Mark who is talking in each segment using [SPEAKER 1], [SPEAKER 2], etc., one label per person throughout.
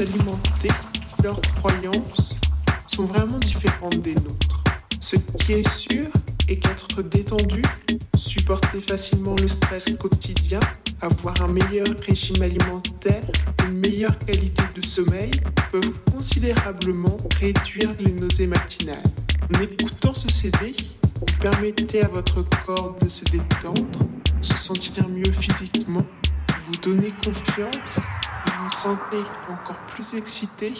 [SPEAKER 1] alimenter leurs croyances sont vraiment différentes des nôtres. Ce qui est sûr est qu'être détendu, supporter facilement le stress quotidien, avoir un meilleur régime alimentaire, une meilleure qualité de sommeil peuvent considérablement réduire les nausées matinales. En écoutant ce CD, vous permettez à votre corps de se détendre, se sentir mieux physiquement vous donner confiance, vous vous sentez encore plus excité.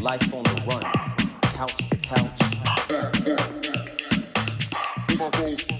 [SPEAKER 2] life on the run, couch to couch.